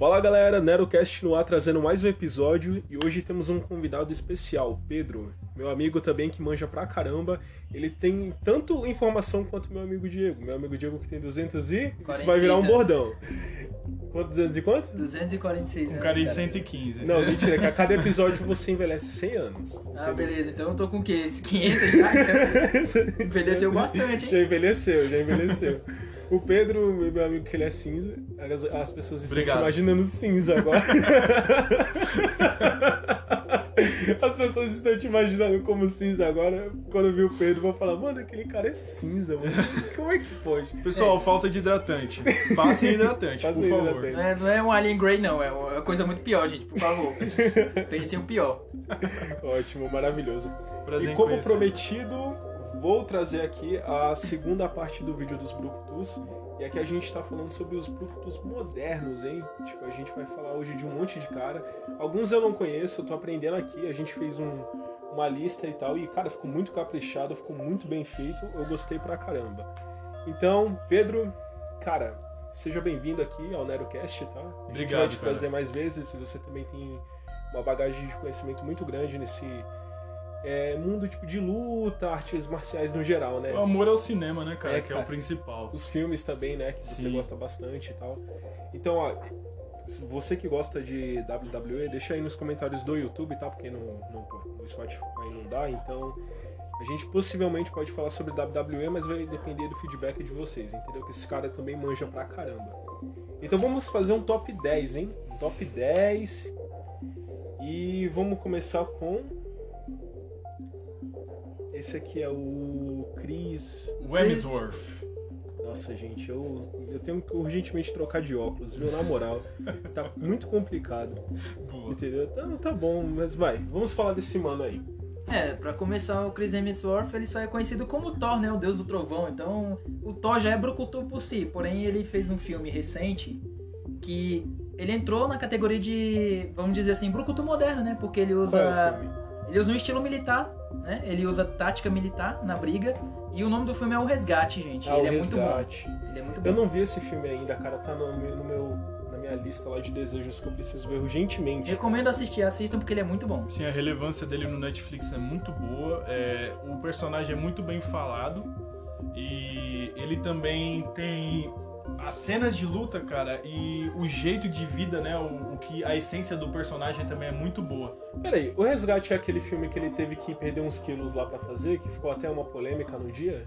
Fala galera, NeroCast no ar trazendo mais um episódio e hoje temos um convidado especial, Pedro, meu amigo também que manja pra caramba. Ele tem tanto informação quanto meu amigo Diego. Meu amigo Diego que tem 200 e. Isso vai virar um bordão. Quanto, 200 e quanto? 246 Um anos. cara de cara. 115. Não, mentira, que a cada episódio você envelhece 100 anos. Ah, beleza. Então eu tô com o quê? Esse 500 já? Então, envelheceu bastante, Já hein? envelheceu, já envelheceu. O Pedro, meu amigo, que ele é cinza, as, as pessoas estão te Obrigado. imaginando cinza agora. As pessoas estão te imaginando como cinza agora. Quando viu o Pedro, vão falar, mano, aquele cara é cinza, mano. Como é que pode? Pessoal, falta de hidratante. Passem hidratante, Passem por favor. hidratante. Não é, não é um Alien Grey, não. É uma coisa muito pior, gente. Por favor. Pensem o pior. Ótimo, maravilhoso. Prazer e como conhecer. prometido, vou trazer aqui a segunda parte do vídeo dos Brucutus. E aqui a gente tá falando sobre os Brucutus modernos, hein? Tipo, a gente vai falar hoje de um monte de cara. Alguns eu não conheço, eu tô aprendendo aqui. A gente fez um- uma lista e tal. E, cara, ficou muito caprichado, ficou muito bem feito. Eu gostei pra caramba. Então, Pedro, cara, seja bem-vindo aqui ao NeroCast, tá? A gente Obrigado, vai te trazer mais vezes. Você também tem uma bagagem de conhecimento muito grande nesse é, mundo tipo de luta, artes marciais no geral, né? O amor ao cinema, né, cara? É, que é cara. o principal. Os filmes também, né? Que você Sim. gosta bastante e tal. Então, ó, você que gosta de WWE, deixa aí nos comentários do YouTube, tá? Porque no, no, no Spotify não dá, então a gente possivelmente pode falar sobre WWE, mas vai depender do feedback de vocês, entendeu? Que esse cara também manja pra caramba. Então vamos fazer um top 10, hein? Um top 10. E vamos começar com. Esse aqui é o Chris. O Hemsworth. Nossa, gente, eu, eu tenho que urgentemente trocar de óculos, viu? Na moral. Tá muito complicado. Boa. Entendeu? Então tá bom, mas vai. Vamos falar desse mano aí. É, pra começar, o Chris Hemsworth, ele só é conhecido como Thor, né? O deus do trovão. Então, o Thor já é brucutu por si. Porém, ele fez um filme recente que ele entrou na categoria de, vamos dizer assim, brucutu moderno, né? Porque ele Qual é o usa... filme? Ele usa um estilo militar, né? Ele usa tática militar na briga. E o nome do filme é O Resgate, gente. Ah, ele o é muito bom. Resgate. Ele é muito bom. Eu não vi esse filme ainda, cara. Tá no meu, no meu- na minha lista lá de desejos que eu preciso ver urgentemente. Recomendo assistir, assistam porque ele é muito bom. Sim, a relevância dele no Netflix é muito boa. é, o personagem é muito bem falado. E ele também tem as cenas de luta, cara, e o jeito de vida, né? O, o que a essência do personagem também é muito boa. Peraí, o Resgate é aquele filme que ele teve que perder uns quilos lá pra fazer, que ficou até uma polêmica no dia?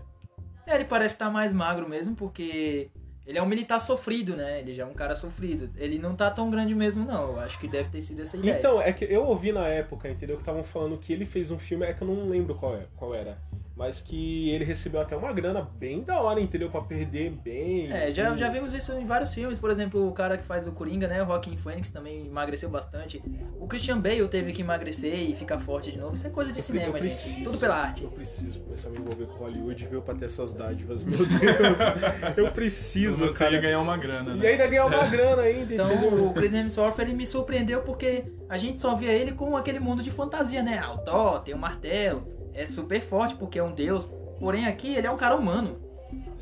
É, ele parece estar mais magro mesmo, porque ele é um militar sofrido, né? Ele já é um cara sofrido. Ele não tá tão grande mesmo, não. Eu acho que deve ter sido essa ideia. Então, é que eu ouvi na época, entendeu? Que estavam falando que ele fez um filme, é que eu não lembro qual, é, qual era. Mas que ele recebeu até uma grana bem da hora, entendeu? Pra perder bem. É, já, e- já vimos isso em vários filmes. Por exemplo, o cara que faz o Coringa, né? O Joaquin Phoenix também emagreceu bastante. O Christian Bale teve que emagrecer e ficar forte de novo. Isso é coisa de Eu, pre- cinema, eu gente. preciso, Tudo pela arte. Eu preciso começar a me envolver com Hollywood, viu? Pra ter essas dádivas, meu Deus. eu preciso, você ia cara. ganhar uma grana, E né? ainda ganhar uma grana ainda, Então, entendeu? o Chris Hemsworth, ele me surpreendeu porque a gente só via ele com aquele mundo de fantasia, né? Ah, o Thor, tem o martelo, é super forte porque é um deus. Porém, aqui ele é um cara humano.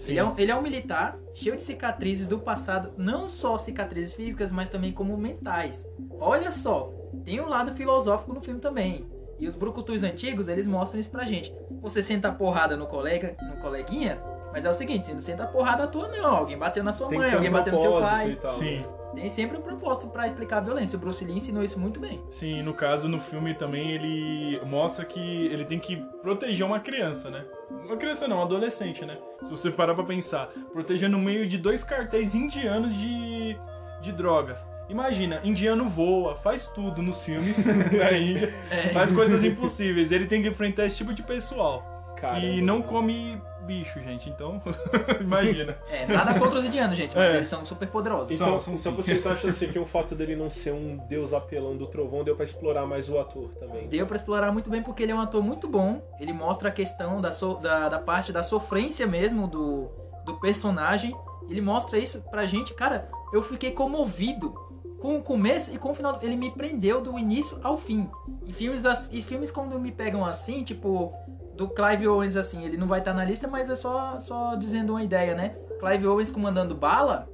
Ele é, um, ele é um militar cheio de cicatrizes do passado, não só cicatrizes físicas, mas também como mentais. Olha só, tem um lado filosófico no filme também. E os brucutus antigos, eles mostram isso pra gente. Você senta a porrada no colega, no coleguinha, mas é o seguinte, você não senta a porrada à toa não. Alguém bateu na sua Tem mãe, um alguém bateu no seu pai. Sim. Tem sempre um propósito pra explicar a violência. O Bruce Lee ensinou isso muito bem. Sim, no caso, no filme também ele mostra que ele tem que proteger uma criança, né? Uma criança não, um adolescente, né? Se você parar pra pensar, proteger no meio de dois cartéis indianos de, de drogas. Imagina, indiano voa, faz tudo nos filmes da Índia, faz coisas impossíveis. Ele tem que enfrentar esse tipo de pessoal. Caramba. que não come bicho, gente. Então, imagina. É, nada contra os indianos, gente, mas É. eles são super poderosos. Então, São, são então vocês acham assim que o fato dele não ser um deus apelão do trovão deu pra explorar mais o ator também? Deu pra explorar muito bem porque ele é um ator muito bom. Ele mostra a questão da, so- da, da parte da sofrência mesmo do, do personagem. Ele mostra isso pra gente. Cara, eu fiquei comovido com o começo e com o final. Ele me prendeu do início ao fim. E filmes, as- e filmes quando me pegam assim, tipo, do Clive Owens, assim, ele não vai estar na lista, mas é só, só dizendo uma ideia, né? Clive Owens comandando bala.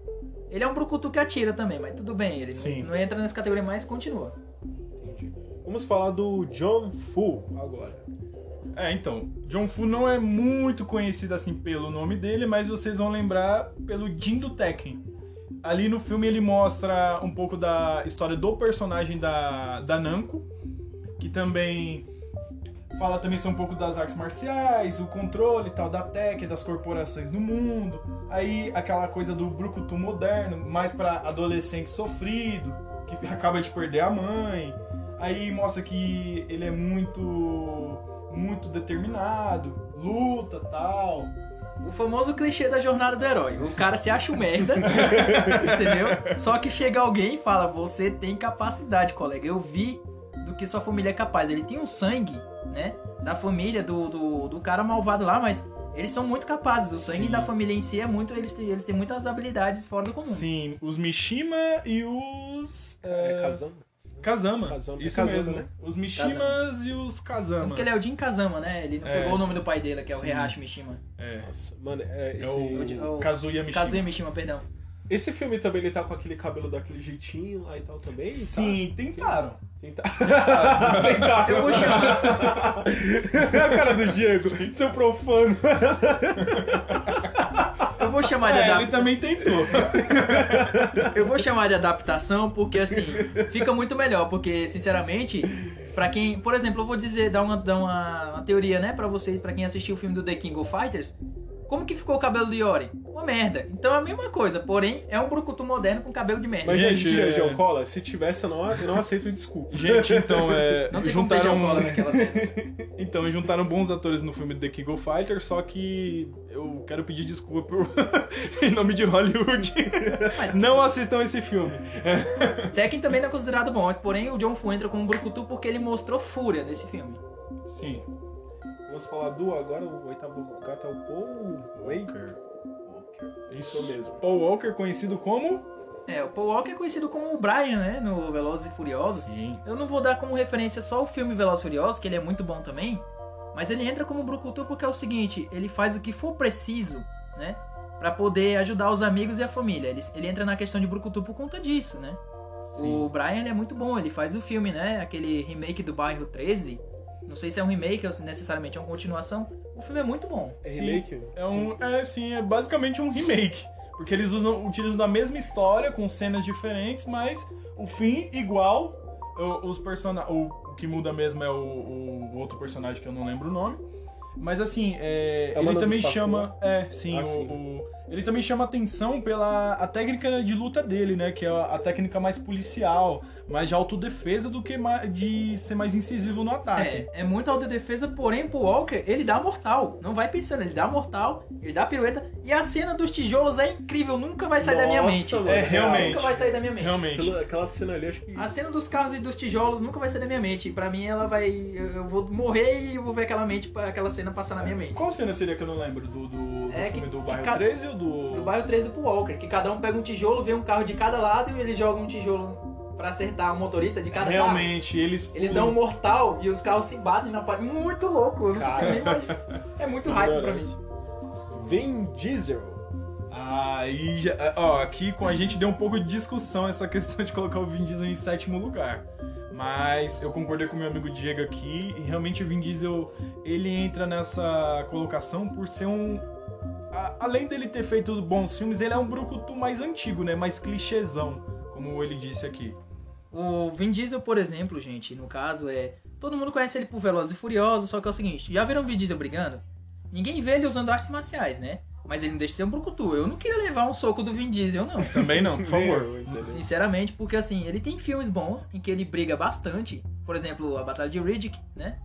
Ele é um brucutu que atira também, mas tudo bem, ele Sim. não, não entra nessa categoria, mas continua. Entendi. Vamos falar do John Fu agora. É, então, John Fu não é muito conhecido assim pelo nome dele, mas vocês vão lembrar pelo Jin do Tekken. Ali no filme ele mostra um pouco da história do personagem da, da Namco, que também fala também são um pouco das artes marciais, o controle e tal da Tekken, das corporações no mundo. Aí aquela coisa do brucutu moderno, mais pra adolescente sofrido, que acaba de perder a mãe. Aí mostra que ele é muito muito determinado, luta, tal. O famoso clichê da jornada do herói. O cara se acha um merda, entendeu? Só que chega alguém e fala: Você tem capacidade, colega. Eu vi do que sua família é capaz. Ele tem um sangue, né? Da família do, do, do cara malvado lá, mas eles são muito capazes. O sangue Sim. da família em si é muito. Eles têm, eles têm muitas habilidades fora do comum. Sim, os Mishima e os É, é, Kazama. Kazama. Kazama. É Isso Kazama, mesmo, né? Os Mishimas e os Kazama. Porque ele é o Jin Kazama, né? Ele não É. pegou o nome do pai dele, que é o Sim. Heihachi Mishima. É, Nossa, mano, é, é esse, o, o- Kazuya Mishima. Kazuya Mishima, perdão. Esse filme também ele tá com aquele cabelo daquele jeitinho lá e tal também? Sim, tentaram. Tá? Tenta- Tentar. Eu vou chamar. É a cara do Diego, seu profano. Eu vou chamar de É, adaptação. ele também tentou. Eu vou chamar de adaptação porque assim, fica muito melhor, porque sinceramente, pra quem, por exemplo, eu vou dizer, dar uma, dar uma, uma teoria, né, pra vocês, pra quem assistiu o filme do The King of Fighters, como que ficou o cabelo do Yori? Uma merda. Então é a mesma coisa, porém é um brucutu moderno com cabelo de merda. Mas, Gente, é- Geocola, se tivesse, eu não, eu não aceito desculpa. Gente, então, é, Não tem como ter juntaram, cola naquela cena. então, juntaram bons atores no filme The King of Fighters, só que eu quero pedir desculpa por... em nome de Hollywood. Mas Não assistam esse filme. Tekken também não é considerado bom, mas porém o John Fu entra como brucutu porque ele mostrou fúria nesse filme. Sim. Vamos falar do agora, o oitavo lugar tá o Paul Walker. Walker. Isso mesmo. Paul Walker, conhecido como... É, o Paul Walker é conhecido como o Brian, né, no Velozes e Furiosos. Sim. Eu não vou dar como referência só o filme Velozes e Furiosos, que ele é muito bom também, mas ele entra como Brucutu porque é o seguinte, ele faz o que for preciso, né, Pra poder ajudar os amigos e a família. Ele, ele entra na questão de Brucutu por conta disso, né? O Brian ele é muito bom, ele faz o filme, né, aquele remake do Bairro 13. Não sei se é um remake ou se necessariamente é uma continuação. O filme é muito bom. É Sim. remake? É um, é sim, é basicamente um remake, porque eles usam, utilizam a mesma história com cenas diferentes, mas o fim igual. O, os persona o, o que muda mesmo é o, o- outro personagem que eu não lembro o nome. Mas assim, é, É ele também chama, é, sim, Ah, o- sim. o- ele também chama atenção pela a técnica de luta dele, né, que é a, a técnica mais policial, mais de autodefesa do que de ser mais incisivo no ataque. É, é muito autodefesa, porém pro Walker ele dá mortal. Não vai pensando, ele dá mortal, ele dá pirueta. E a cena dos tijolos é incrível, nunca vai sair da minha Nossa, mente. mano, É, real. realmente. Nunca vai sair da minha mente. Realmente. Aquela, aquela cena ali, acho que. A cena dos carros e dos tijolos nunca vai sair da minha mente. Pra mim, ela vai. Eu vou morrer e eu vou ver aquela mente, aquela cena passar na minha mente. Qual cena seria que eu não lembro? Do, do, do É filme que- do que Bairro ca- 13 ou do. Do bairro 13 pro Walker, que cada um pega um tijolo, vê um carro de cada lado e eles jogam um tijolo pra acertar o motorista de cada carro. Realmente, eles. Eles dão um mortal e os carros se batem na parede. Muito louco, eu não consigo nem imaginar. É muito hype pra mim. Vin Diesel. Aí, já- ó, aqui com a gente deu um pouco de discussão essa questão de colocar o Vin Diesel em sétimo lugar. Mas eu concordei com meu amigo Diego aqui e realmente o Vin Diesel ele entra nessa colocação por ser um. a- além dele ter feito bons filmes, ele é um brucutu mais antigo, né? Mais clichêzão, como ele disse aqui. O Vin Diesel, por exemplo, gente, no caso é. Todo mundo conhece ele por Velozes e Furiosos, só que é o seguinte: já viram o Vin Diesel brigando? Ninguém vê ele usando artes marciais, né? Mas ele não deixa de ser um brucutu. Eu não queria levar um soco do Vin Diesel, não. Também não, por favor. Sinceramente, porque assim, ele tem filmes bons em que ele briga bastante. Por exemplo, a Batalha de Riddick, né?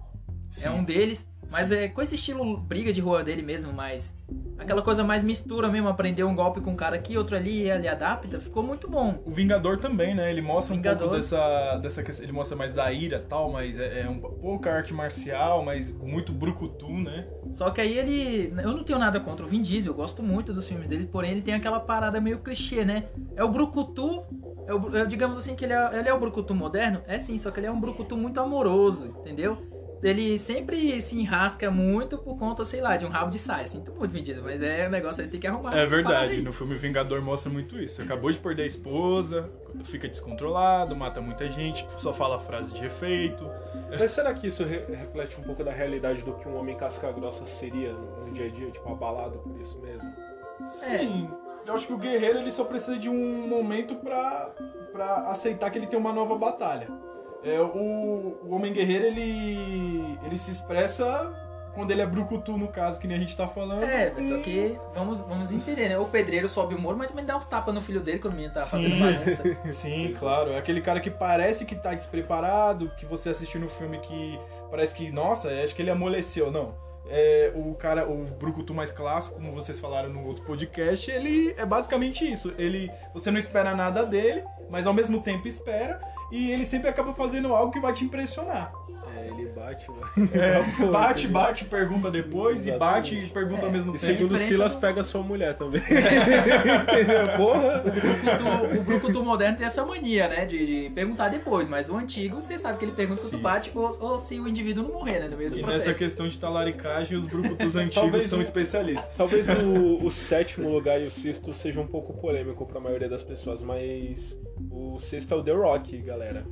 Sim. É um deles. Mas é com esse estilo briga de rua dele mesmo, mas aquela coisa mais mistura mesmo, aprender um golpe com um cara aqui, outro ali, e ele adapta, ficou muito bom. O Vingador também, né? Ele mostra um Vingador. pouco dessa, dessa questão. Ele mostra mais da ira e tal, mas é, é um pouca arte marcial, mas muito brucutu, né? Só que aí ele. Eu não tenho nada contra o Vin Diesel, eu gosto muito dos filmes dele, porém ele tem aquela parada meio clichê, né? É o Brucutu. É o, é, digamos assim que ele é, ele é o Brucutu moderno? É sim, só que ele é um Brucutu muito amoroso, entendeu? Ele sempre se enrasca muito por conta, sei lá, de um rabo de saia. Sinto muito, Vin Diesel, mas é um negócio que tem que arrumar. É verdade, no filme Vingador mostra muito isso. Acabou de perder a esposa, fica descontrolado, mata muita gente, só fala frase de efeito. Mas será que isso re- reflete um pouco da realidade do que um homem casca-grossa seria no, dia a dia, tipo, abalado por isso mesmo? Sim, eu acho que o guerreiro ele só precisa de um momento pra, pra aceitar que ele tem uma nova batalha. É, o, o homem guerreiro ele, ele se expressa quando ele é brucutu, no caso, que nem a gente tá falando. É, só que vamos, vamos entender, né? O pedreiro sobe o muro, mas também dá uns tapas no filho dele quando o menino tá fazendo Sim. bagunça. Sim, claro. É aquele cara que parece que tá despreparado, que você assistiu no filme que parece que, nossa, acho que ele amoleceu. Não. É, o cara, o Brucutu mais clássico, como vocês falaram no outro podcast, ele é basicamente isso. Ele, você não espera nada dele, mas ao mesmo tempo espera, e ele sempre acaba fazendo algo que vai te impressionar. É, ele bate, mano. É, bate, bate, pergunta depois, e bate e Exatamente. pergunta É, ao mesmo E tempo. segundo diferença Silas, do- pega sua mulher também. Entendeu? Porra! O Brucutu, o Brucutu moderno tem essa mania, né? De, de perguntar depois, mas o antigo, você sabe que ele pergunta quando bate ou, ou se o indivíduo não morrer, né? No meio do E processo. nessa questão de talaricagem, os Brucutus antigos são um- especialistas. Talvez o, o sétimo lugar e o sexto seja um pouco polêmico pra maioria das pessoas, mas o sexto é o The Rock, galera.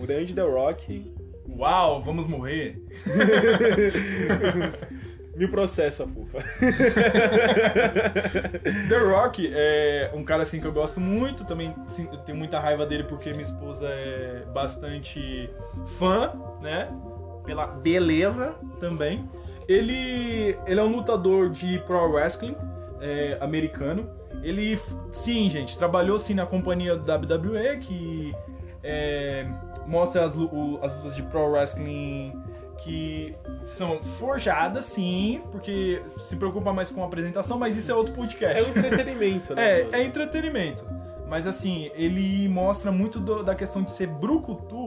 O grande The Rock Uau, vamos morrer. me processa, fufa. The Rock é um cara assim que eu gosto muito, também sim, eu tenho muita raiva dele porque minha esposa é bastante fã, né? Pela beleza também. Ele, ele é um lutador de pro wrestling é, americano. Ele, sim, gente, trabalhou sim na companhia WWE, que é, mostra as, o- as lutas de pro wrestling que são forjadas, sim, porque se preocupa mais com a apresentação, mas isso é outro É podcast. um entretenimento, né? É, é entretenimento. Mas assim, ele mostra muito do- da questão de ser brucutu.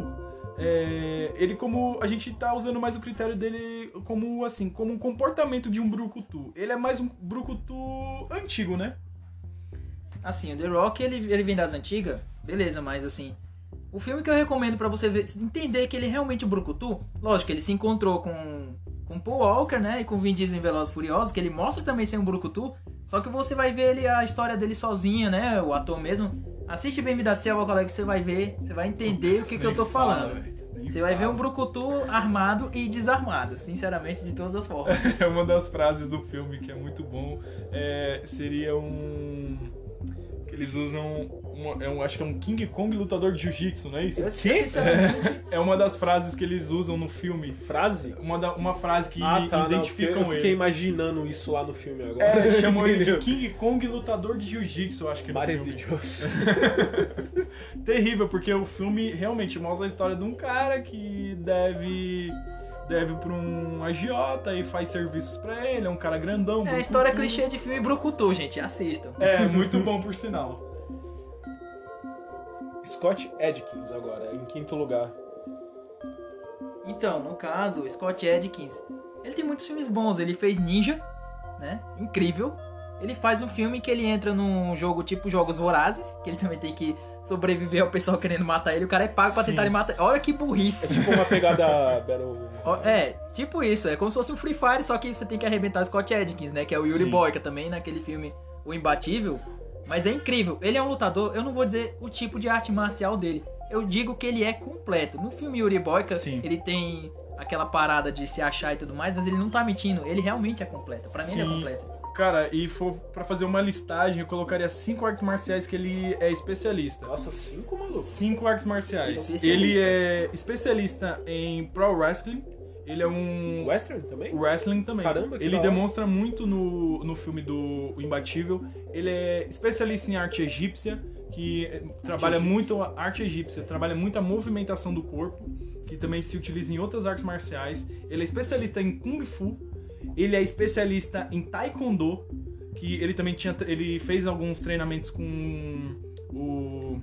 é, ele como a gente tá usando mais o critério dele como assim, como um comportamento de um brucutu. Ele é mais um brucutu antigo, né? Assim, o The Rock, ele, ele vem das antigas, beleza, mas assim, o filme que eu recomendo pra você ver, entender que ele é realmente o Brucutu, lógico, ele se encontrou com com Paul Walker, né, e com Vin Diesel em Velozes Furiosos, que ele mostra também ser um Brucutu, só que você vai ver ele, a história dele sozinho, né, o ator mesmo. Assiste Bem-vindo à Selva, colega, que você vai ver, você vai entender o que, que eu tô fala, falando. Você vai ver um. Brucutu armado e desarmado, sinceramente, de todas as formas. É uma das frases do filme que é muito bom. É, seria um. Que eles usam. uma- é um, acho que é um King Kong lutador de jiu-jitsu, não é isso? Eu, eu, sinceramente, É uma das frases que eles usam no filme. Frase? Uma, da- uma frase que ah, tá. não, identificam eu fiquei ele. imaginando isso lá no filme agora. É, chamam ele de? King Kong lutador de jiu-jitsu, eu acho que no Mare filme. de Deus. Terrível, porque o filme realmente mostra a história de um cara que deve deve pra um agiota e faz serviços pra ele, é um cara grandão. é a história brucutu. clichê de filme Brucutu, gente, assistam. É, muito bom por sinal. Scott Adkins agora, em quinto lugar. Então, no caso, Scott Adkins, ele tem muitos filmes bons. Ele fez Ninja, né? Incrível. Ele faz um filme que ele entra num jogo tipo Jogos Vorazes, que ele também tem que sobreviver ao pessoal querendo matar ele. O cara é pago pra Sim. tentar matar. Olha que É burrice. tipo uma pegada Battle... É, tipo isso. É como se fosse um Free Fire, só que você tem que arrebentar o Scott Adkins, né? Que é o Yuri Sim. Boyka também, naquele filme O Imbatível. Mas é incrível. Ele é um lutador, eu não vou dizer o tipo de arte marcial dele. Eu digo que ele é completo. No filme Yuri Boyka, Sim. ele tem aquela parada de se achar e tudo mais, mas ele não tá mentindo. Ele realmente é completo. Pra mim ele é completo. Cara, e for pra fazer uma listagem, eu colocaria cinco artes marciais que ele é especialista. Nossa, cinco, maluco? Cinco artes marciais. Ele é especialista em pro wrestling. Ele é um Western também? wrestling também. Caramba, que ele demonstra muito no, no filme do O Imbatível. Ele é especialista em arte egípcia, que eh, trabalha egípcia. muito a arte egípcia, trabalha muito a movimentação do corpo, que também se utiliza em outras artes marciais. Ele é especialista em kung fu. Ele é especialista em taekwondo, que ele também tinha ele fez alguns treinamentos com o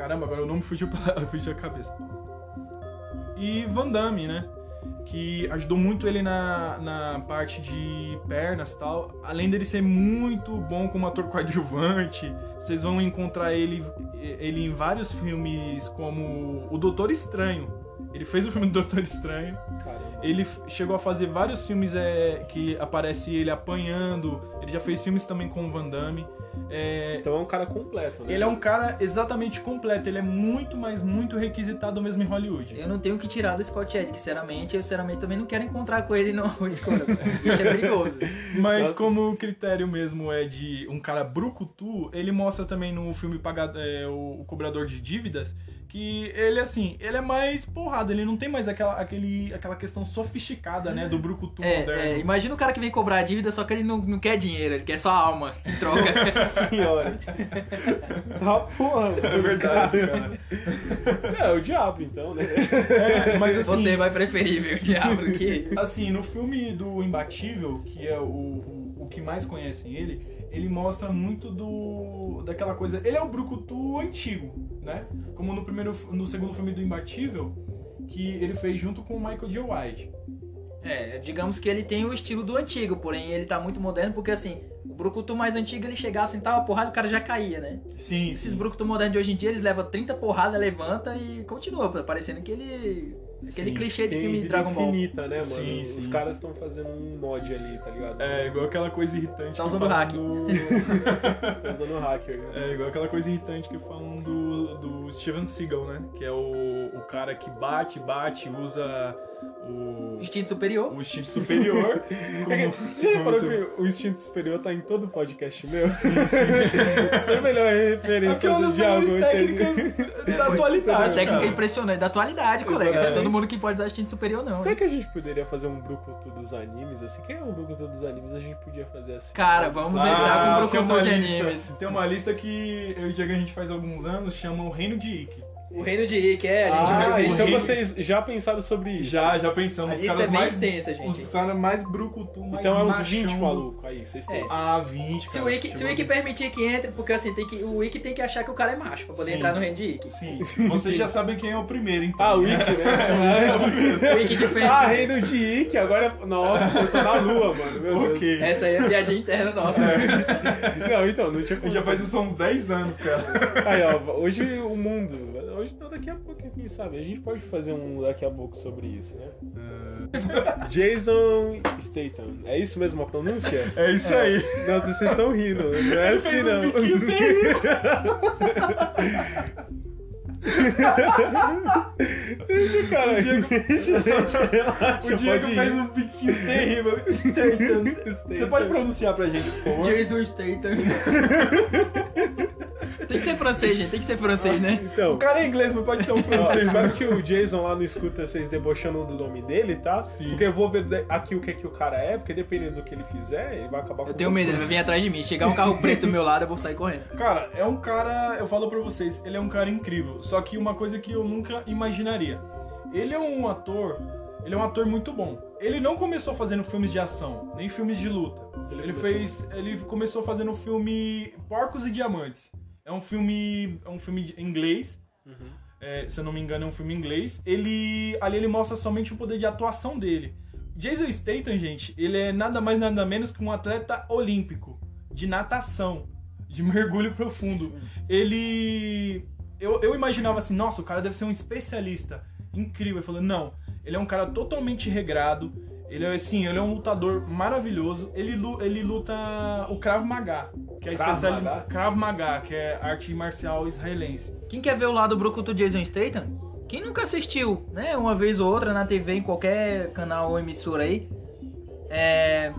Caramba, agora o nome fugiu pela fugiu a cabeça. E Van Damme, né? Que ajudou muito ele na, na parte de pernas e tal. Além dele ser muito bom como ator coadjuvante, vocês vão encontrar ele, ele em vários filmes como O Doutor Estranho. Ele fez o filme do Doutor Estranho. Caramba. Ele chegou a fazer vários filmes é, que aparece ele apanhando. Ele já fez filmes também com o Van Damme. É, Então é um cara completo, né? ele é um cara exatamente completo. Ele é muito, mas muito requisitado mesmo em Hollywood. Eu não tenho o que tirar do Scott Edge, sinceramente. Eu, sinceramente, também não quero encontrar com ele no escuro. Bicho é perigoso. Mas Nossa. como o critério mesmo é de um cara brucutu, ele mostra também no filme Paga- é, o, Cobrador de Dívidas que ele, assim, ele é mais porrada, ele não tem mais aquela, aquele, aquela questão sofisticada, né, do brucutu É, moderno. é, imagina o cara que vem cobrar a dívida, só que ele não, não quer dinheiro, ele quer só alma em troca. senhora. tá porra. É verdade, cara. É, o diabo então, né? É, mas assim, Você vai preferir ver o diabo do que. assim, no filme do Imbatível, que é o, o, o que mais conhecem ele, ele mostra muito do daquela coisa. Ele é o brucutu antigo, né? Como no primeiro, no segundo filme do Imbatível, que ele fez junto com o Michael J. White. É, digamos que ele tem o estilo do antigo, porém ele tá muito moderno, porque assim, o Brucutu mais antigo ele chegava, sentava a porrada e o cara já caía, né? Sim, Esses sim. Brucutu modernos de hoje em dia, eles levam 30 porradas, levanta e continua, parecendo aquele. aquele Sim, clichê de Tem filme vida Dragon Ball. infinita, né, mano? Sim, Os sim. caras estão fazendo um mod ali, tá ligado? É, igual aquela coisa irritante. Tá que usando hack. do- Tá usando hacker. né? É, igual aquela coisa irritante que falam do, do Steven Seagal, né? Que é o, o cara que bate, bate, usa o, Instinto superior. o instinto superior. É como- Você já reparou que o instinto superior tá em todo podcast meu? Isso é a melhor referência é uma das melhores técnicas da atualidade, A técnica cara. impressionante, da atualidade, colega. Não é todo mundo que pode usar instinto superior, não. Será que a gente poderia fazer um Brucutu dos animes? Assim, quem é o Brucutu dos animes? A gente podia fazer assim. Cara, vamos Ah, entrar com o Brucutu uma de lista- animes. Tem uma lista que eu e o Diego a gente faz há alguns anos, chama o Reino de Ikki. O reino de Rick, é, a gente Ah, viu o reino então vocês já pensaram sobre isso? Já, já A pensamos. Os lista caras é bem mais, extensa, gente. Os caras mais brucutu, mais Então é uns machão 20 do- maluco aí, vocês têm. É. Ah, 20, Se cara. o Wiki, se o a- permitir que entre, porque assim, tem que, o Wiki tem que achar que o cara é macho pra poder Sim. entrar no reino de Wiki. Sim, vocês já sabem quem é o primeiro, então. Ah, o Wiki, né? O Wiki de frente. ah, Reino de Ike, agora. Nossa, eu tô na lua, mano. Meu Deus. Ok. Essa aí é a piadinha interna nossa. Não, então, não tinha como. já faz isso há uns 10 anos, cara. Aí, ó, hoje o mundo. Hoje não, daqui a pouco, quem sabe? A gente pode fazer um daqui a pouco sobre isso, né? Jason Statham. É isso mesmo a pronúncia? É isso aí. Não, vocês estão rindo. Não é assim, Fez um não. biquinho terrível. Deixa, cara. Deixa, deixa, relaxa, O Diego ir. um biquinho terrível. Statham. Você pode pronunciar pra gente, por favor? Jason Statham. tem que ser francês, gente. Tem que ser francês, né? Então, O cara é inglês, mas pode ser um francês. espero que o Jason lá não escuta vocês debochando do nome dele, tá? Sim. Porque eu vou ver aqui o que, que o cara é, porque dependendo do que ele fizer, ele vai acabar com Eu tenho medo, ele vai vir atrás de mim. Chegar um carro preto do meu lado, eu vou sair correndo. Cara, é um cara, eu falo pra vocês, ele é um cara incrível. Só que uma coisa que eu nunca imaginaria. Ele é um ator, ele é um ator muito bom. Ele não começou fazendo filmes de ação, nem filmes de luta. Ele Ele, começou- fez, ele começou fazendo o filme Porcos e Diamantes. É um filme, é um filme em inglês. Uhum. É, se eu não me engano, é um filme em inglês. Ele ali ele mostra somente o poder de atuação dele. Jason Statham, gente, ele é nada mais nada menos que um atleta olímpico de natação, de mergulho profundo. Ele eu, eu imaginava assim, nossa, o cara deve ser um especialista incrível. Ele falou, não, ele é um cara totalmente regrado. Ele é assim, ele é um lutador maravilhoso. Ele, ele luta o Krav Maga, que é a Krav especialidade Maga? Krav Maga, que é arte marcial israelense. Quem quer ver o lado brucutu de Jason Statham? Quem nunca assistiu, né? Uma vez ou outra na TV, em qualquer canal ou emissora aí. É.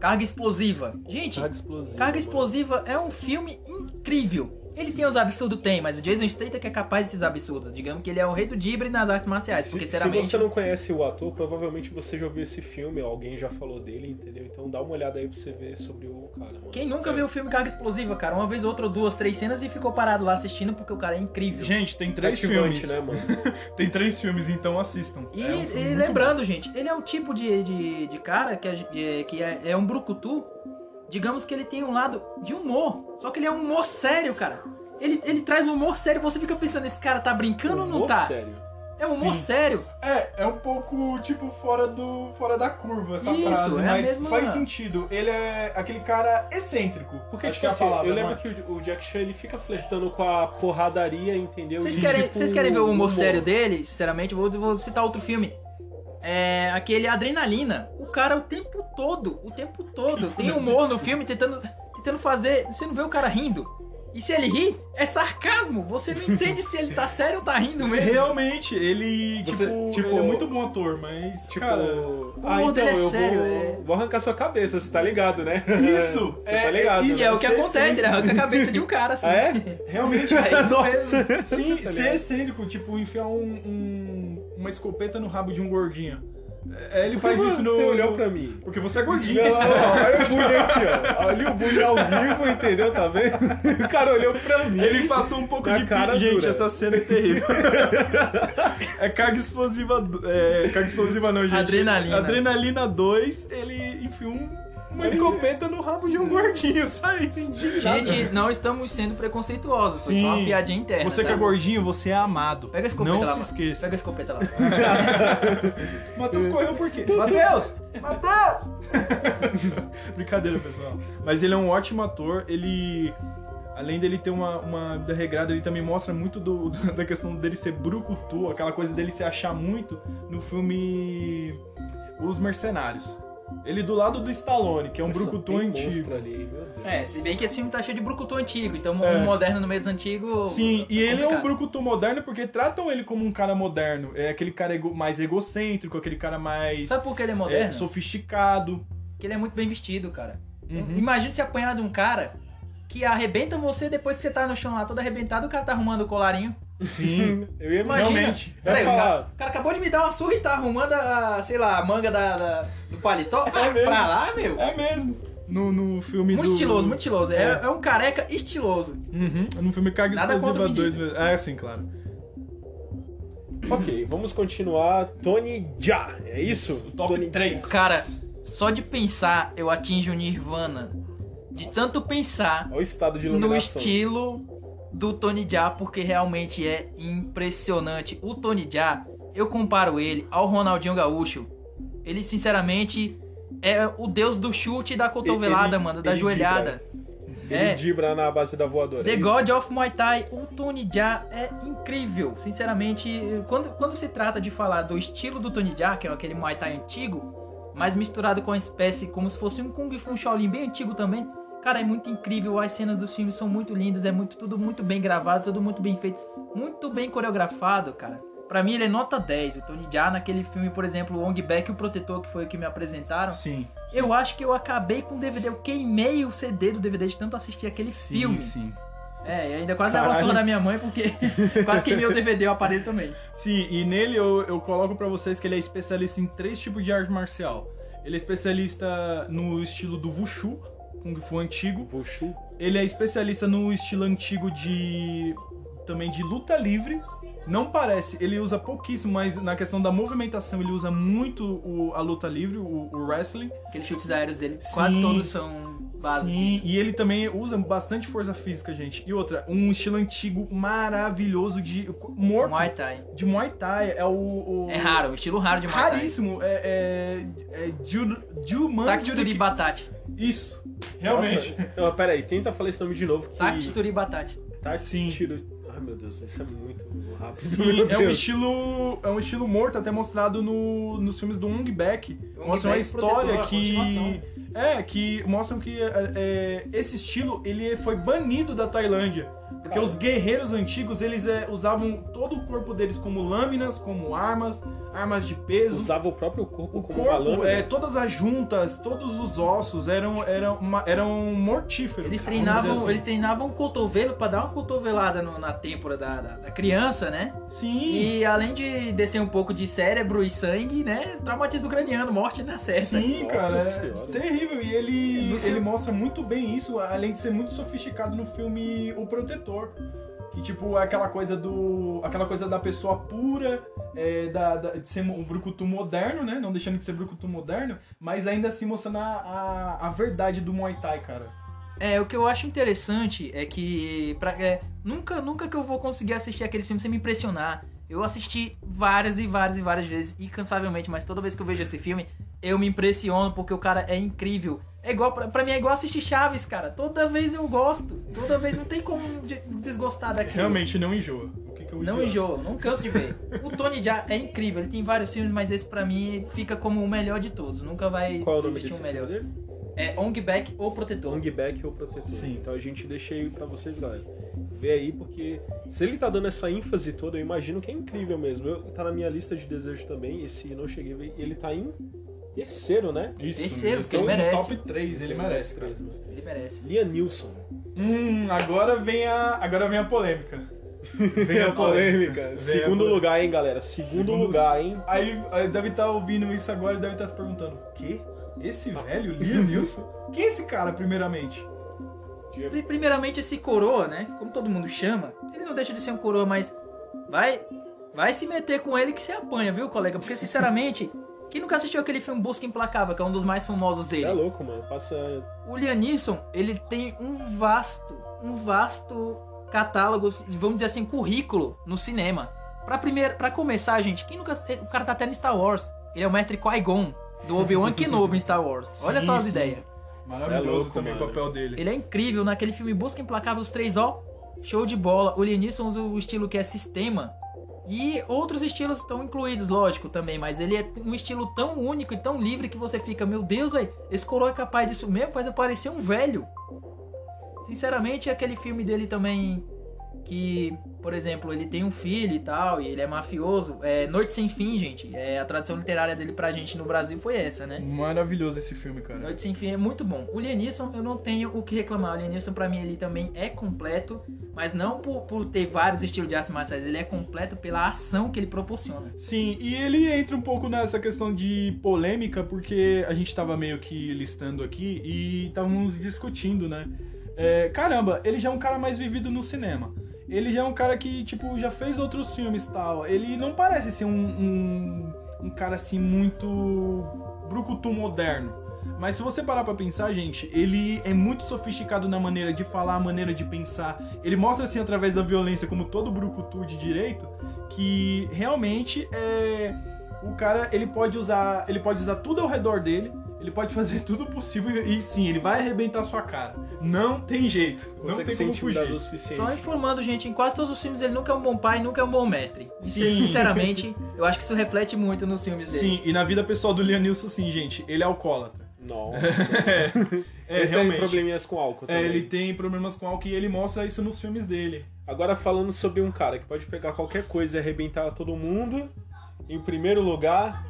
Carga Explosiva. Gente, Carga explosiva. Carga. Explosiva é um filme incrível. Ele tem os absurdos? Tem, mas o Jason Statham que é capaz desses absurdos. Digamos que ele é o rei do dibre nas artes marciais. Se, Porque, se você não conhece o ator, provavelmente você já ouviu esse filme, alguém já falou dele, entendeu? Então dá uma olhada aí pra você ver sobre o cara, mano. quem nunca É. viu o filme Carga Explosiva, cara? Uma vez ou outra, duas, três cenas e ficou parado lá assistindo porque o cara é incrível. Gente, tem três Cativante, filmes. né, mano? Tem três filmes, então assistam. E, É um e lembrando, gente, ele é o tipo de, de, de cara que, é, que é, é um brucutu. Digamos que ele tem um lado de humor. Só que ele é um humor sério, cara. Ele, ele traz um humor sério. Você fica pensando, esse cara tá brincando ou não Humor tá? Sério. É um humor Sim. sério. É, é um pouco, tipo, fora, do, fora da curva essa Isso, frase, é mas mesma- faz sentido. Ele é aquele cara excêntrico. Porque, Acho tipo que é assim, palavra, eu lembro é? que o, o Jack Chan ele fica flertando com a porradaria, entendeu? Vocês querem, tipo, vocês querem ver o humor sério dele? Sinceramente, eu vou, vou citar outro filme. É aquele Adrenalina. O cara o tempo todo, o tempo todo, tem humor no filme tentando, tentando fazer. Você não vê o cara rindo. E se ele ri, é sarcasmo. Você não entende se ele tá sério ou tá rindo mesmo. Realmente, ele, Você, tipo, tipo, ele é muito bom ator, mas, Tipo, cara... ah, humor então dele é eu sério, vou, é. vou arrancar sua cabeça, você tá ligado, né? Isso, você é- tá ligado. é E é o que Ser acontece, ele arranca a cabeça de um cara, assim. Ah, é? Realmente, É isso. Sim, Tá ser ligado? excêntrico, tipo, enfiar um, um- uma escopeta no rabo de um gordinho. É, ele faz isso no... Você olhou pra mim. Porque você é gordinho. Não, olha o bullying aqui, ó. Olha o bullying ao vivo, entendeu? Tá vendo? O cara olhou pra mim. Ele passou um pouco de cara Gente, dura. essa cena é terrível. é carga explosiva. É, carga explosiva não, gente. Adrenalina. Adrenalina 2, ele enfiou um- uma escopeta no rabo de um gordinho. Só isso. Gente, não estamos sendo preconceituosos. Foi só uma piadinha interna. Você que tá? é gordinho, você é amado. Pega a escopeta Não lá. se mano. esqueça. Pega a escopeta lá. Matheus correu por quê? Matheus! Matheus! Brincadeira, pessoal. Mas ele é um ótimo ator, ele. Além dele ter uma, uma vida regrada, ele também mostra muito do, do- da questão dele ser brucutu, aquela coisa dele se achar muito no filme Os Mercenários. Ele do lado do Stallone, que é um Só brucutu antigo. ali. É, se bem que esse filme tá cheio de brucutu antigo, então É. um moderno no meio dos antigos. Sim, e ele é um brucutu moderno porque tratam ele como um cara moderno. É aquele cara ego- mais egocêntrico, aquele cara mais Sabe por que ele é é, moderno? sofisticado. Porque ele é muito bem vestido, cara. Uhum. Imagina se apanhar de um cara que arrebenta você depois que você tá no chão lá todo arrebentado, o cara tá arrumando o colarinho. Sim. Eu ia Imagina. Realmente. Peraí, o cara, o cara acabou de me dar uma surra e tá arrumando a, sei lá, a manga da, da- do paletó. Ah, mesmo. pra lá, meu. É mesmo. No, no filme Muito do... estiloso, muito estiloso. É, É. é um careca estiloso. Uhum. No filme Carga Nada Explosiva o Vin 2 Diesel. mesmo. É, sim, claro. Ok, vamos continuar. Tony Jaa, é isso? Top Tony 3. Jaa. Cara, só de pensar eu atinjo o Nirvana. De tanto pensar Olha o estado de iluminação. no estilo do Tony Jaa, porque realmente é impressionante. O Tony Jaa, eu comparo ele ao Ronaldinho Gaúcho. Ele, sinceramente, é o deus do chute e da cotovelada, Ele- mano, da ele joelhada. Ele É. dibra na base da voadora. The é? God of Muay Thai, o Tony Jaa é incrível. Sinceramente, quando, quando se trata de falar do estilo do Tony Jaa, que é aquele Muay Thai antigo, mas misturado com uma espécie como se fosse um Kung Fu Shaolin bem antigo também, cara, é muito incrível. As cenas dos filmes são muito lindas, é muito tudo muito bem gravado, tudo muito bem feito, muito bem coreografado, cara. Pra mim ele é nota 10. O Tony Jaa naquele filme, por exemplo, o Ong Bak e o Protetor, que foi o que me apresentaram, Sim. eu acho que eu acabei com o DVD, eu queimei o CD do DVD de tanto assistir aquele Sim, filme. sim. É, e ainda quase dava Caralho. surra da minha mãe, porque quase queimei o DVD o aparelho também. Sim, e nele eu, eu coloco pra vocês que ele é especialista em três tipos de arte marcial. Ele é especialista no estilo do Wushu, Kung Fu antigo. Wushu. Ele é especialista no estilo antigo de. também de luta livre. Não parece, ele usa pouquíssimo, mas na questão da movimentação ele usa muito o- a luta livre, o, o wrestling. Aqueles chutes aéreos dele, quase Sim. todos são básicos. Sim, e ele também usa bastante força física, gente. E outra, um estilo antigo maravilhoso de morto, Muay Thai. de Muay Thai. É o. o- É raro, um estilo raro de Muay Thai. Raríssimo. É. é, é Takti Turi Juriki- Batate. Isso. Realmente. Nossa. Não, pera aí, tenta falar esse nome de novo. Que... Takti Turi Batate. Tá, Sim. Tiro... Ai, meu Deus, isso é muito rápido. Sim, é um estilo. É um estilo morto, até mostrado no, nos filmes do Bak. Ong Mostra uma história que. É, que mostram que é, é, esse estilo ele foi banido da Tailândia. Porque Cara. os guerreiros antigos, eles é, usavam todo o corpo deles como lâminas, como armas, armas de peso. Usava o próprio corpo O como uma corpo, lâmina. é, todas as juntas, todos os ossos eram, eram, uma- eram mortíferos. Eles treinavam, assim. eles treinavam o cotovelo pra dar uma cotovelada no- na têmpora da, da, da criança, né? Sim. E além de descer um pouco de cérebro e sangue, né? Traumatismo craniano, morte na certa. Sim, Nossa cara, é terrível. E ele, seu- ele mostra muito bem isso, além de ser muito sofisticado no filme O Protetor. Que, tipo, é aquela coisa do. aquela coisa da pessoa pura, é, da, da- de ser um brucutu moderno, né? Não deixando de ser brucutu moderno, mas ainda assim mostrando a, a, a verdade do Muay Thai, cara. É, o que eu acho interessante é que pra, é, nunca, nunca que eu vou conseguir assistir aquele filme sem me impressionar. Eu assisti várias e várias e várias vezes, incansavelmente, mas toda vez que eu vejo esse filme, eu me impressiono porque o cara é incrível. É igual, pra, pra mim é igual assistir Chaves, cara. Toda vez eu gosto. Toda vez não tem como de- desgostar daquilo. Realmente não enjoa. O que que eu Não enjoa, não canso de ver. O Tony Jaa é incrível, ele tem vários filmes, mas esse pra mim fica como o melhor de todos. Nunca vai Qual é o existir um melhor. dele? É Ong Back ou Protetor. Long Back ou Protetor. Sim. Então a gente deixa aí pra vocês, galera. Vê aí, porque se ele tá dando essa ênfase toda, eu imagino que é incrível mesmo. Eu, tá na minha lista de desejos também, esse não cheguei a ver. Ele tá em terceiro, né? Isso, Terceiro, porque ele merece. top 3, ele merece, cara. Ele merece. Liam Nilson. Hum, agora vem a, agora vem a polêmica. Vem a polêmica. Vem Segundo a polêmica. lugar, hein, galera? Segundo, Segundo lugar, hein? Aí, aí deve estar ouvindo isso agora e deve estar se perguntando: o quê? Esse velho, Liam Nilson? Quem é esse cara, primeiramente? Pri- Primeiramente, esse coroa, né? Como todo mundo chama, ele não deixa de ser um coroa, mas vai, vai se meter com ele que se apanha, viu, colega? Porque, sinceramente, quem nunca assistiu aquele filme Busca Implacável, que é um dos mais famosos Você é dele? louco, mano. Passa. O Liam Neeson, ele tem um vasto, um vasto catálogo, vamos dizer assim, currículo no cinema. Pra, primeiro, pra começar, gente, quem nunca. O cara tá até no Star Wars. Ele é o mestre Qui-Gon, do Obi-Wan Kenobi em Star Wars. Olha Sim, só as sim. ideias. Maravilhoso é louco, também mano. o papel dele. Ele é incrível naquele filme Busca Implacável os três, ó. Show de bola. O Liam Neeson usa o estilo que é sistema. E outros estilos estão incluídos, lógico, também. Mas ele é um estilo tão único e tão livre que você fica, meu Deus, velho, esse coroa é capaz disso mesmo? Faz eu parecer um velho. Sinceramente, aquele filme dele também. Que, por exemplo, ele tem um filho e tal, e ele é mafioso. É Noite Sem Fim, gente. É, a tradução literária dele pra gente no Brasil foi essa, né? Maravilhoso esse filme, cara. Noite Sem Fim é muito bom. O Liam Neeson, eu não tenho o que reclamar. O Liam Neeson, pra mim, ele também é completo, mas não por, por ter vários estilos de artes marciais. Ele é completo pela ação que ele proporciona. Sim, e ele entra um pouco nessa questão de polêmica, porque a gente tava meio que listando aqui e estávamos discutindo, né? É, caramba, ele já é um cara mais vivido no cinema. Ele já é um cara que, tipo, já fez outros filmes e tal. Ele não parece ser um, um, um cara assim muito brucutu moderno. Mas se você parar pra pensar, gente, ele é muito sofisticado na maneira de falar, maneira de pensar. Ele mostra assim através da violência, como todo brucutu de direito, que realmente é o cara, ele pode usar, ele pode usar tudo ao redor dele, ele pode fazer tudo possível e sim, ele vai arrebentar sua cara. Não tem jeito, não Você que tem ser como intimidador o fugir. suficiente. Só informando, gente, em quase todos os filmes ele nunca é um bom pai, nunca é um bom mestre. Isso, Sim. sinceramente, eu acho que isso reflete muito nos filmes dele. Sim, e na vida pessoal do Liam Neeson, sim, gente, ele é alcoólatra. Nossa. É, ele tem realmente. probleminhas com álcool É, também. ele tem problemas com álcool e ele mostra isso nos filmes dele. Agora falando sobre um cara que pode pegar qualquer coisa e arrebentar todo mundo. Em primeiro lugar,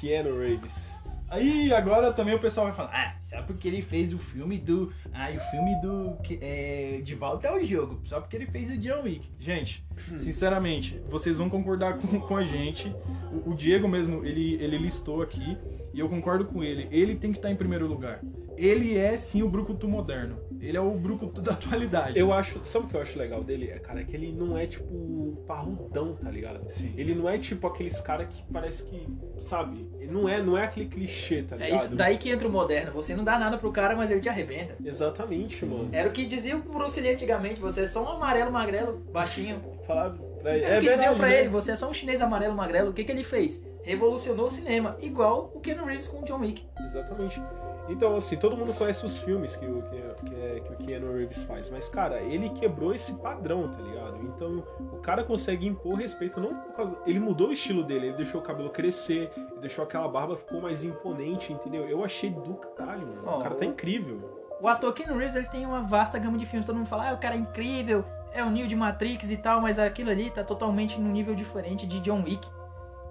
Keanu Reeves. Aí agora também o pessoal vai falar, ah, só porque ele fez o filme do. Ah, o filme do. É, de volta ao jogo. Só porque ele fez o John Wick. Gente, sinceramente, vocês vão concordar com, com a gente. O, o Diego mesmo, ele, ele listou aqui. E eu concordo com ele. Ele tem que estar em primeiro lugar. Ele é sim o Brucutu moderno. Ele é o Brucutu da atualidade. Eu acho. Sabe o que eu acho legal dele? É, cara, é que ele não é tipo parrudão, tá ligado? Sim. Ele não é tipo aqueles caras que parece que. Sabe? Ele não é, não é aquele clichê, tá ligado? É isso daí que entra o moderno. Você não dá nada pro cara, mas ele te arrebenta. Exatamente, mano. Era o que diziam pro Bruce Lee antigamente. Você é só um amarelo magrelo, baixinho. Falar pra ele. É, É o que diziam verdade, pra né? ele, você é só um chinês amarelo magrelo. O que, que ele fez? Revolucionou o cinema, igual o Keanu Reeves com o John Wick. Exatamente. Então, assim, todo mundo conhece os filmes que o, que, que, é- que o Keanu Reeves faz, mas, cara, ele quebrou esse padrão, tá ligado? Então, o cara consegue impor respeito, não por causa. Ele mudou o estilo dele, ele deixou o cabelo crescer, ele deixou aquela barba, ficou mais imponente, entendeu? Eu achei do caralho, mano. Ó, o cara tá incrível. O ator Keanu Reeves ele tem uma vasta gama de filmes. Todo mundo fala, ah, o cara é incrível, é o Neo de Matrix e tal, mas aquilo ali tá totalmente num nível diferente de John Wick.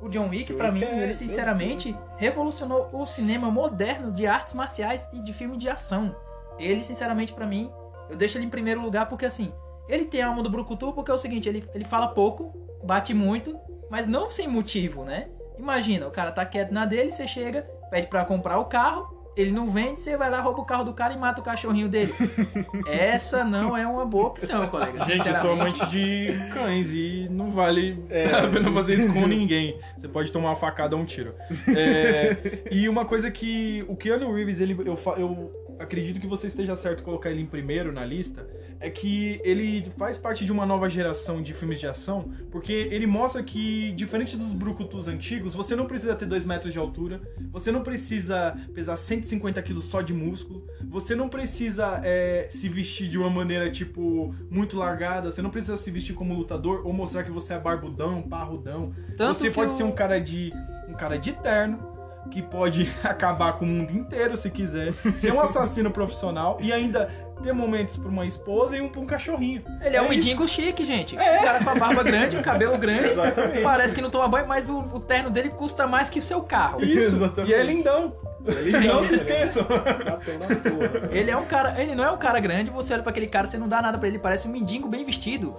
O John Wick, Wick mim, ele sinceramente revolucionou o cinema moderno de artes marciais e de filme de ação. Ele, sinceramente, pra mim, eu deixo ele em primeiro lugar porque assim, ele tem a alma do Brucutu porque é o seguinte, ele, ele fala pouco, bate muito, mas não sem motivo, né? Imagina, o cara tá quieto na dele, você chega, pede pra comprar o carro, ele não vende, você vai lá, rouba o carro do cara e mata o cachorrinho dele. Essa não é uma boa opção, colega. Gente, eu sou amante de cães e não vale É. a pena fazer isso com ninguém. Você pode tomar uma facada ou um tiro. É, e uma coisa que o Keanu Reeves, ele, eu, eu acredito que você esteja certo colocar ele em primeiro na lista, é que ele faz parte de uma nova geração de filmes de ação, porque ele mostra que, diferente dos brucutus antigos, você não precisa ter 2 metros de altura, você não precisa pesar 150 quilos só de músculo, você não precisa é, se vestir de uma maneira, tipo, muito largada, você não precisa se vestir como lutador ou mostrar que você é barbudão, parrudão. Tanto você pode o- ser um cara de um cara de terno que pode acabar com o mundo inteiro se quiser, ser um assassino profissional e ainda ter momentos pra uma esposa e um pra um cachorrinho. Ele é, um isso. mendigo chique, gente. Um cara com a barba grande, um cabelo grande. Exatamente. Parece que não toma banho, mas o, o terno dele custa mais que o seu carro. Isso, Exatamente. e é lindão. Ele Não se esqueçam. Na porra. Ele é um cara, ele não é um cara grande, você olha pra aquele cara, você não dá nada pra ele, parece um mendigo bem vestido.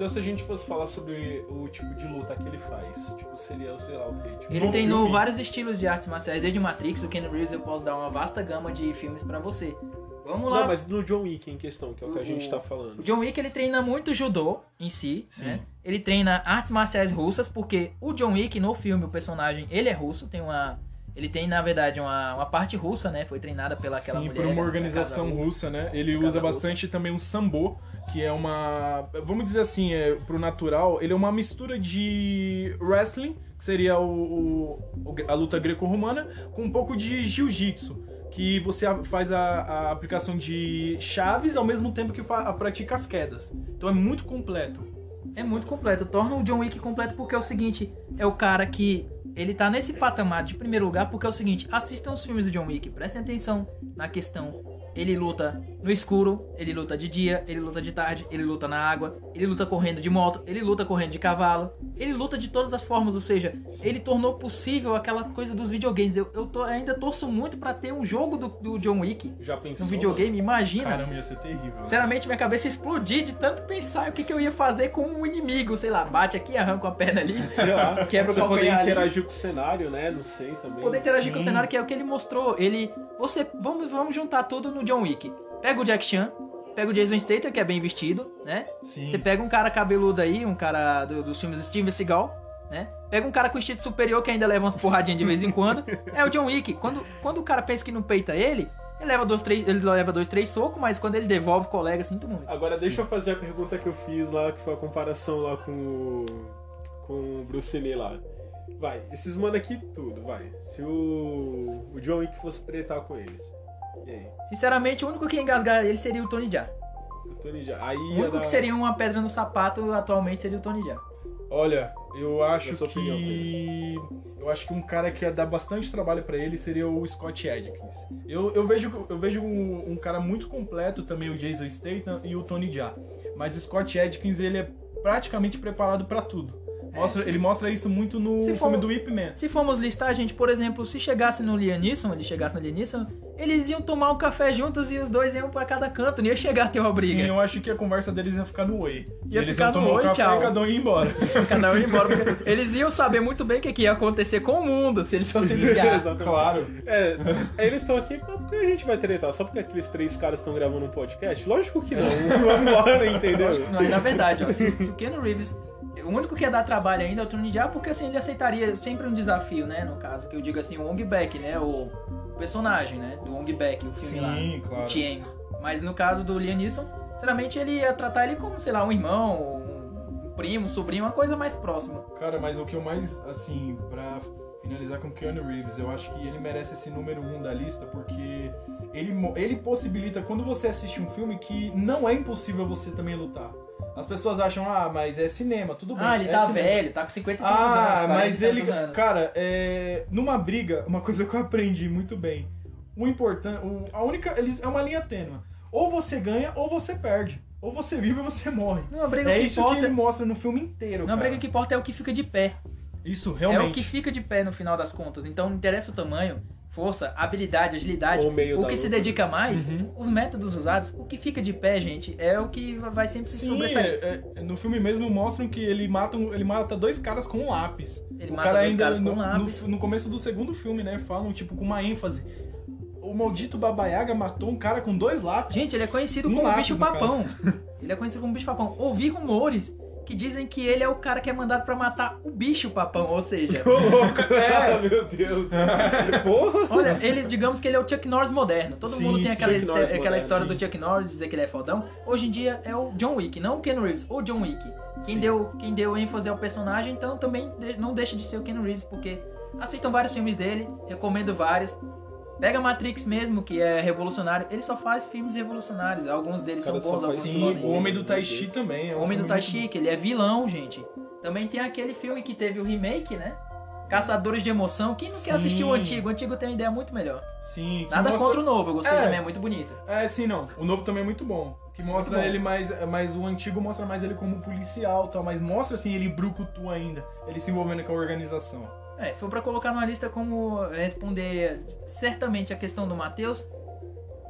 Então se a gente fosse falar sobre o tipo de luta que ele faz, tipo, seria, sei lá, o quê? Tipo, Ele No treinou filme. vários estilos de artes marciais, desde Matrix, o Ken Reeves, eu posso dar uma vasta gama de filmes pra você. Vamos lá. Não, mas no John Wick em questão, que é o que a O- gente tá O falando. John Wick ele treina muito judô em si, Sim. né? Ele treina artes marciais russas, porque o John Wick no filme, o personagem, ele é russo, tem uma ele tem na verdade uma, uma parte russa, né? Foi treinada pela aquela Sim, mulher. por uma da organização Casa russa, né? Ele usa Russa. bastante também o sambo, que é uma, vamos dizer assim, é, pro natural, ele é uma mistura de wrestling, que seria o, o- a luta greco-romana, com um pouco de jiu-jitsu, que você faz a, a aplicação de chaves ao mesmo tempo que pratica as quedas. Então é muito completo. É muito completo. Torna o John Wick completo porque é o seguinte: é o cara que. Ele tá nesse patamar de primeiro lugar porque é o seguinte: assistam os filmes do John Wick, prestem atenção na questão. Ele luta no escuro, ele luta de dia, ele luta de tarde, ele luta na água, ele luta correndo de moto, ele luta correndo de cavalo, ele luta de todas as formas, ou seja, ele tornou possível aquela coisa dos videogames. Eu, eu tô- ainda torço muito pra ter um jogo do, do John Wick Já pensou? no videogame, imagina. Caramba, ia ser terrível. né? Sinceramente, minha cabeça explodir de tanto pensar o que, que eu ia fazer com um inimigo. Sei lá, bate aqui, arranca a perna ali. Sei lá. Quebra o poder calcanhar ali. interagir com o cenário, né? Não sei também. Poder interagir com o Sim. cenário, que é o que ele mostrou. Ele. Você. Vamos, vamos juntar tudo no John Wick. Pega o Jack Chan, pega o Jason Statham, que é bem vestido, né? Sim. Você pega um cara cabeludo aí, um cara do- dos filmes Steven Seagal, né? Pega um cara com estilo superior que ainda leva umas porradinhas de vez em quando. É o John Wick. Quando, quando o cara pensa que não peita ele, ele leva dois, três, ele leva dois, três socos, mas quando ele devolve o colega, sinto muito. Agora deixa eu fazer a pergunta que eu fiz lá, que foi a comparação lá com o. com o Bruce Lee lá. Vai, esses mano aqui tudo, vai. Se o. o John Wick fosse tretar com eles. Aí? Sinceramente, o único que ia engasgar ele seria o Tony Jaa. O Tony já. Aí O único dar- que seria uma pedra no sapato atualmente seria o Tony Jaa. Olha, eu acho que opinião, eu acho que um cara que ia dar bastante trabalho pra ele seria o Scott Adkins. Eu, eu vejo eu vejo um, um cara muito completo também o Jason Statham e o Tony Jaa, mas o Scott Adkins ele é praticamente preparado pra tudo. Mostra, Ele mostra isso muito no Se filme for- do Ip Man. Se formos listar, gente, por exemplo, se chegasse no Liam Neeson, ele chegasse no Liam Neeson, eles iam tomar um café juntos e os dois iam pra cada canto, não ia chegar a ter uma briga. Sim, eu acho que a conversa deles ia ficar no oi. Ia eles ficar iam no oi, café tchau. e cada um ia embora. Cada um ia embora, eles iam saber muito bem o que, que ia acontecer com o mundo se eles fossem. Exatamente. claro. É, eles estão aqui porque a gente vai tretar, só porque aqueles três caras estão gravando um podcast? Lógico que não. Vamos embora, entendeu? Não, na verdade, ó, se, se o Keanu Reeves. O único que ia dar trabalho ainda é o Tony Jaa, porque assim, ele aceitaria sempre um desafio, né? No caso, que eu digo assim, o Wong Beck, né? O personagem, né? Do Wong Beck, o filme lá. Sim, claro. o Tien. Mas no caso do Liam Neeson, sinceramente ele ia tratar ele como, sei lá, um irmão, um primo, um sobrinho, uma coisa mais próxima. Cara, mas o que eu mais, assim, pra finalizar com o Keanu Reeves, eu acho que ele merece esse número um da lista, porque ele, ele possibilita, quando você assiste um filme, que não é impossível você também lutar. As pessoas acham, ah, mas é cinema, tudo bem. Ah, ele é tá cinema. velho, tá com 50 e tantos anos. Ah, 40 mas ele. anos. Cara, é, numa briga, uma coisa que eu aprendi muito bem. O importante. A única. Eles, é uma linha tênue. Ou você ganha ou você perde. Ou você vive ou você morre. Uma briga É que isso importa. que ele mostra no filme inteiro. Uma cara. briga que importa é o que fica de pé. Isso, É o realmente. que fica de pé no final das contas. Então não interessa o tamanho, força, habilidade, agilidade. O meio O que se luta. dedica mais, Uhum. os métodos usados, o que fica de pé, gente, é o que vai sempre se Sim, sobressair. é- é- no filme mesmo mostram que ele mata, um- ele mata dois caras com um lápis. Ele o mata cara dois ainda caras com no, um lápis. No, no começo do segundo filme, né, falam tipo com uma ênfase. O maldito Baba Yaga matou um cara com dois lápis. Gente, ele é conhecido Um como lápis, bicho papão. Ele é conhecido como bicho papão. Ouvi rumores que dizem que ele é o cara que é mandado pra matar o bicho papão, ou seja, é, meu Deus. Porra. olha, ele, digamos que ele é o Chuck Norris moderno. Todo Sim, mundo tem aquela, aquela moderno, história sim. do Chuck Norris, dizer que ele é fodão. Hoje em dia é o John Wick, não o Ken Reeves, o John Wick. Quem Sim. deu, quem deu ênfase ao personagem, então também de- não deixa de ser o Ken Reeves, porque assistam vários filmes dele, recomendo vários. Pega Matrix mesmo, que é revolucionário, ele só faz filmes revolucionários. Alguns deles Cara, são bons, alguns Sim, são o. Homem do Tai Chi também. É um Homem do Tai Chi, que ele é vilão, gente. Também tem aquele filme que teve o remake, né? Caçadores de Emoção. Quem não quer Sim. assistir o antigo? O antigo tem uma ideia muito melhor. Sim, Nada mostra- contra o novo, eu gostei É. também, é muito bonito. É, sim, não. O novo também é muito bom. Que mostra bom. ele mais. Mas o antigo mostra mais ele como policial tal. Mas mostra assim ele brucutu ainda. Ele se envolvendo com a organização. É, se for pra colocar numa lista como responder certamente a questão do Matheus,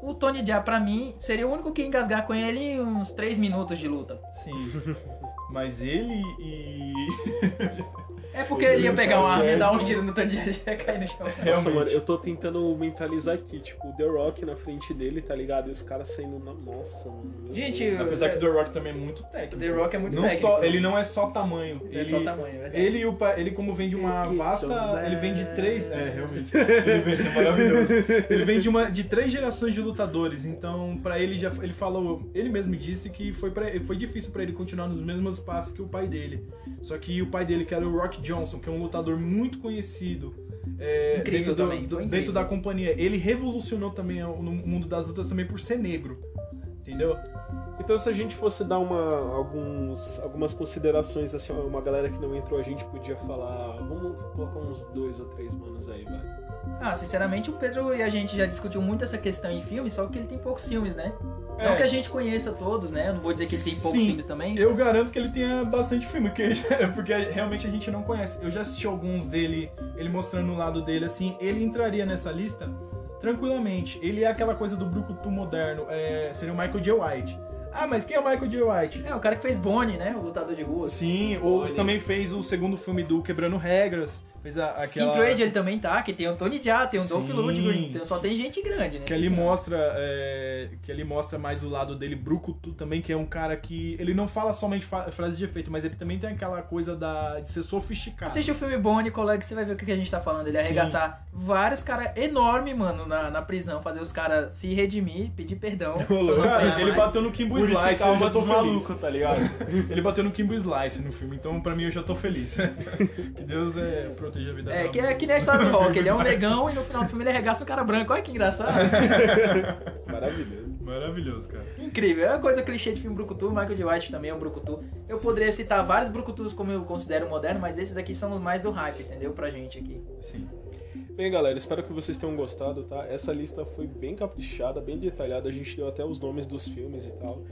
o Tony Jaa, pra mim, seria o único que engasgar com ele em uns 3 minutos de luta. Sim. Mas ele e. É porque ele ia pegar uma arma e dar uns tiros no Jaa e ia cair no chão. Nossa, mano, eu tô tentando mentalizar aqui, tipo, o The Rock na frente dele, tá ligado? E os caras saindo na. Nossa, mano. Gente, Deus. Apesar que o The Rock também é muito técnico. The Rock é muito não técnico. Só, ele não é só tamanho. É ele, só o tamanho, é. Ele, o ele como vem de uma vasta. so Ele vem de bad. três. É, realmente. Ele vem, é maravilhoso. Ele vem de, uma, de três gerações de lutadores. Então, pra ele já. Ele falou. Ele mesmo disse que foi, pra, foi difícil pra ele continuar nos mesmos passos que o pai dele. Só que o pai dele, que era o Rock Johnson, que é um lutador muito conhecido. é, dentro, do- também, do- dentro da companhia. Ele revolucionou também o- no mundo das lutas também por ser negro. Entendeu? Então, se a gente fosse dar uma, alguns, algumas considerações, assim, uma galera que não entrou, a gente podia falar. Vamos colocar uns dois ou três manos aí, vai. Ah, sinceramente, o Pedro e a gente já discutiu muito essa questão em filmes, só que ele tem poucos filmes, né? É. Não que a gente conheça todos, né? Eu não vou dizer que ele tem poucos Sim. filmes também. Eu garanto que ele tenha bastante filme, porque, porque realmente a gente não conhece. Eu já assisti alguns dele, ele mostrando o lado dele, assim, ele entraria nessa lista tranquilamente. Ele é aquela coisa do brucutu moderno, é, seria o Michael J. White. Ah, mas quem é o Michael J. White? É, o cara que fez Bonnie, né? O lutador de rua. Sim, ou Olha. também fez o segundo filme do Quebrando Regras, fez a, aquela... Skin Trade ele também tá, que tem o Tony Jaa, tem o Dolph. Lundgren, então só tem gente grande, né? Que ele mostra, é, que ele mostra mais o lado dele, Brucutu também, que é um cara que ele não fala somente frases de efeito, mas ele também tem aquela coisa da, de ser sofisticado. Assiste o filme Bonnie, colega, que você vai ver o que a gente tá falando. Ele Sim. arregaçar vários caras enormes, mano, na, na prisão, fazer os caras se redimir, pedir perdão. Cara, ele mais. bateu no Kimbo Slice, a eu já tô feliz. malucos, tá ligado? Ele bateu no Kimbo Slice no filme, então pra mim eu já tô feliz. que Deus é, proteja a vida É, que é que nem a história do rock. Ele é um negão e no final do filme ele arregaça um cara branco. Olha que engraçado. Maravilhoso. Maravilhoso, cara. Incrível. É uma coisa clichê de filme Brucutu. Michael J. White também é um Brucutu. Eu poderia citar vários Brucutus como eu considero moderno, mas esses aqui são os mais do hype, entendeu? Pra gente aqui. Sim. Bem, galera, espero que vocês tenham gostado, tá? Essa lista foi bem caprichada, bem detalhada. A gente deu até os nomes dos filmes e tal.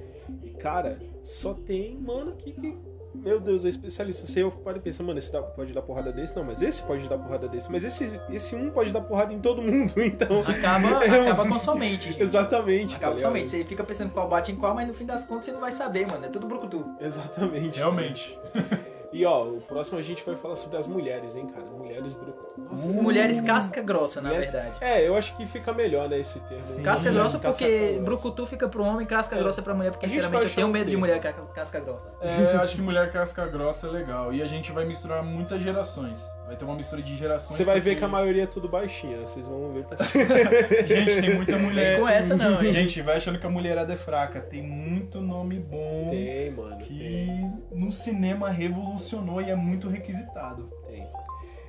E, cara, só tem mano aqui que. Meu Deus, é especialista. Você eu paro e pensa, mano, esse pode dar porrada desse? Não, mas esse pode dar porrada desse. Mas esse, esse um pode dar porrada em todo mundo, então. Acaba, É um- acaba com sua mente, gente. Exatamente. Acaba tá com sua ligado? mente. Você fica pensando qual bate em qual, mas no fim das contas você não vai saber, mano. É tudo Brucutu. Exatamente. Realmente. E ó, o próximo a gente vai falar sobre as mulheres, hein, cara? Mulheres brucutu. Nossa, Mulheres casca grossa, na mulheres- verdade. É, eu acho que fica melhor, né, esse termo. Sim. Casca grossa casca porque grossa. Brucutu fica pro homem, casca É. grossa pra mulher, porque sinceramente eu tenho medo de termo. mulher ca- casca grossa. É, eu acho que mulher casca grossa é legal. E a gente vai misturar muitas gerações. Vai ter uma mistura de gerações. Você vai ver porque- que a maioria é tudo baixinha, vocês vão ver. Gente, tem muita mulher. Vem com essa não, hein? Gente, vai achando que a mulherada é fraca. Tem muito nome bom. Tem, mano. Tem, que no cinema revolucionou e é muito requisitado. tem.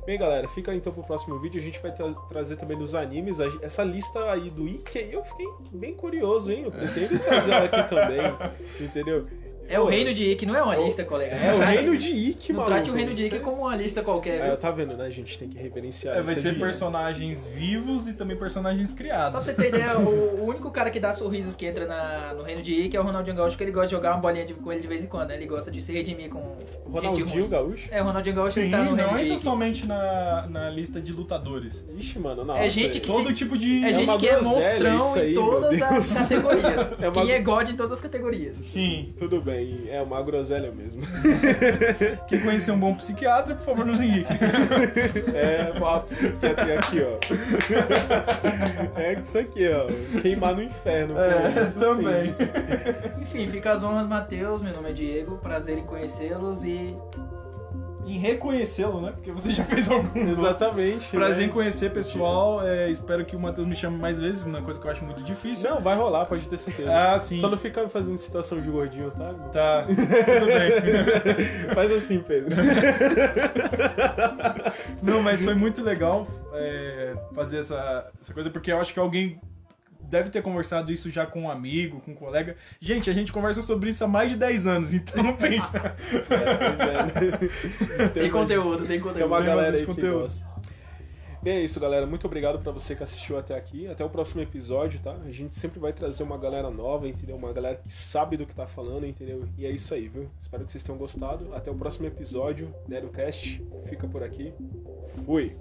Bem, galera, fica então pro próximo vídeo. A gente vai tra- trazer também dos animes. Essa lista aí do Ike, eu fiquei bem curioso, hein? Eu pretendo trazer ela aqui também. Entendeu? É o reino de Ike, não é uma lista, colega. É o Não reino de Não mano. trate o reino de Ike como uma lista qualquer, É, viu? tá vendo, né? A gente tem que reverenciar É, vai ser personagens vivos e também personagens criados. Só pra você ter ideia, o, o único cara que dá sorrisos que entra na- no reino de Ike é o Ronaldinho Gaúcho, que ele gosta de jogar uma bolinha de, com ele de vez em quando, né? Ele gosta de se redimir com gente Ronaldinho ruim. Gaúcho? É, o Ronaldinho Gaúcho Sim, ele tá no não reino de entra somente na, na lista de lutadores. Ixi, mano, não. É gente que Todo se- tipo de. É, gente uma que é monstrão aí, em todas as categorias. É uma- Quem é God em todas as categorias. Sim. Tudo bem. Bem. É uma groselha mesmo. Quem conhecer um bom psiquiatra, por favor, nos indique. É uma psiquiatria aqui, ó. É isso aqui, ó. Queimar no inferno. É, isso, também. sim. Enfim, fica as honras, Matheus. Meu nome é Diego. Prazer em conhecê-los e Em reconhecê-lo, né? Porque você já fez alguns. Exatamente. Prazer né? em conhecer, pessoal. É, espero que o Matheus me chame mais vezes, uma coisa que eu acho muito difícil. Não, vai rolar, pode ter certeza. Ah, sim. Só não fica fazendo citação de gordinho, tá? Tá, tudo bem. Faz assim, Pedro. Não, mas foi muito legal é, fazer essa, essa coisa, porque eu acho que alguém deve ter conversado isso já com um amigo, com um colega. Gente, a gente conversa sobre isso há mais de 10 anos, então não pensa. é, é. tem, conteúdo, tem conteúdo. Tem uma galera tem aí conteúdo. que gosta. É isso, galera. Muito obrigado para você que assistiu até aqui. Até o próximo episódio, tá? A gente sempre vai trazer uma galera nova, entendeu? Uma galera que sabe do que tá falando, entendeu? E é isso aí, viu? Espero que vocês tenham gostado. Até o próximo episódio. Nerocast fica por aqui. Fui!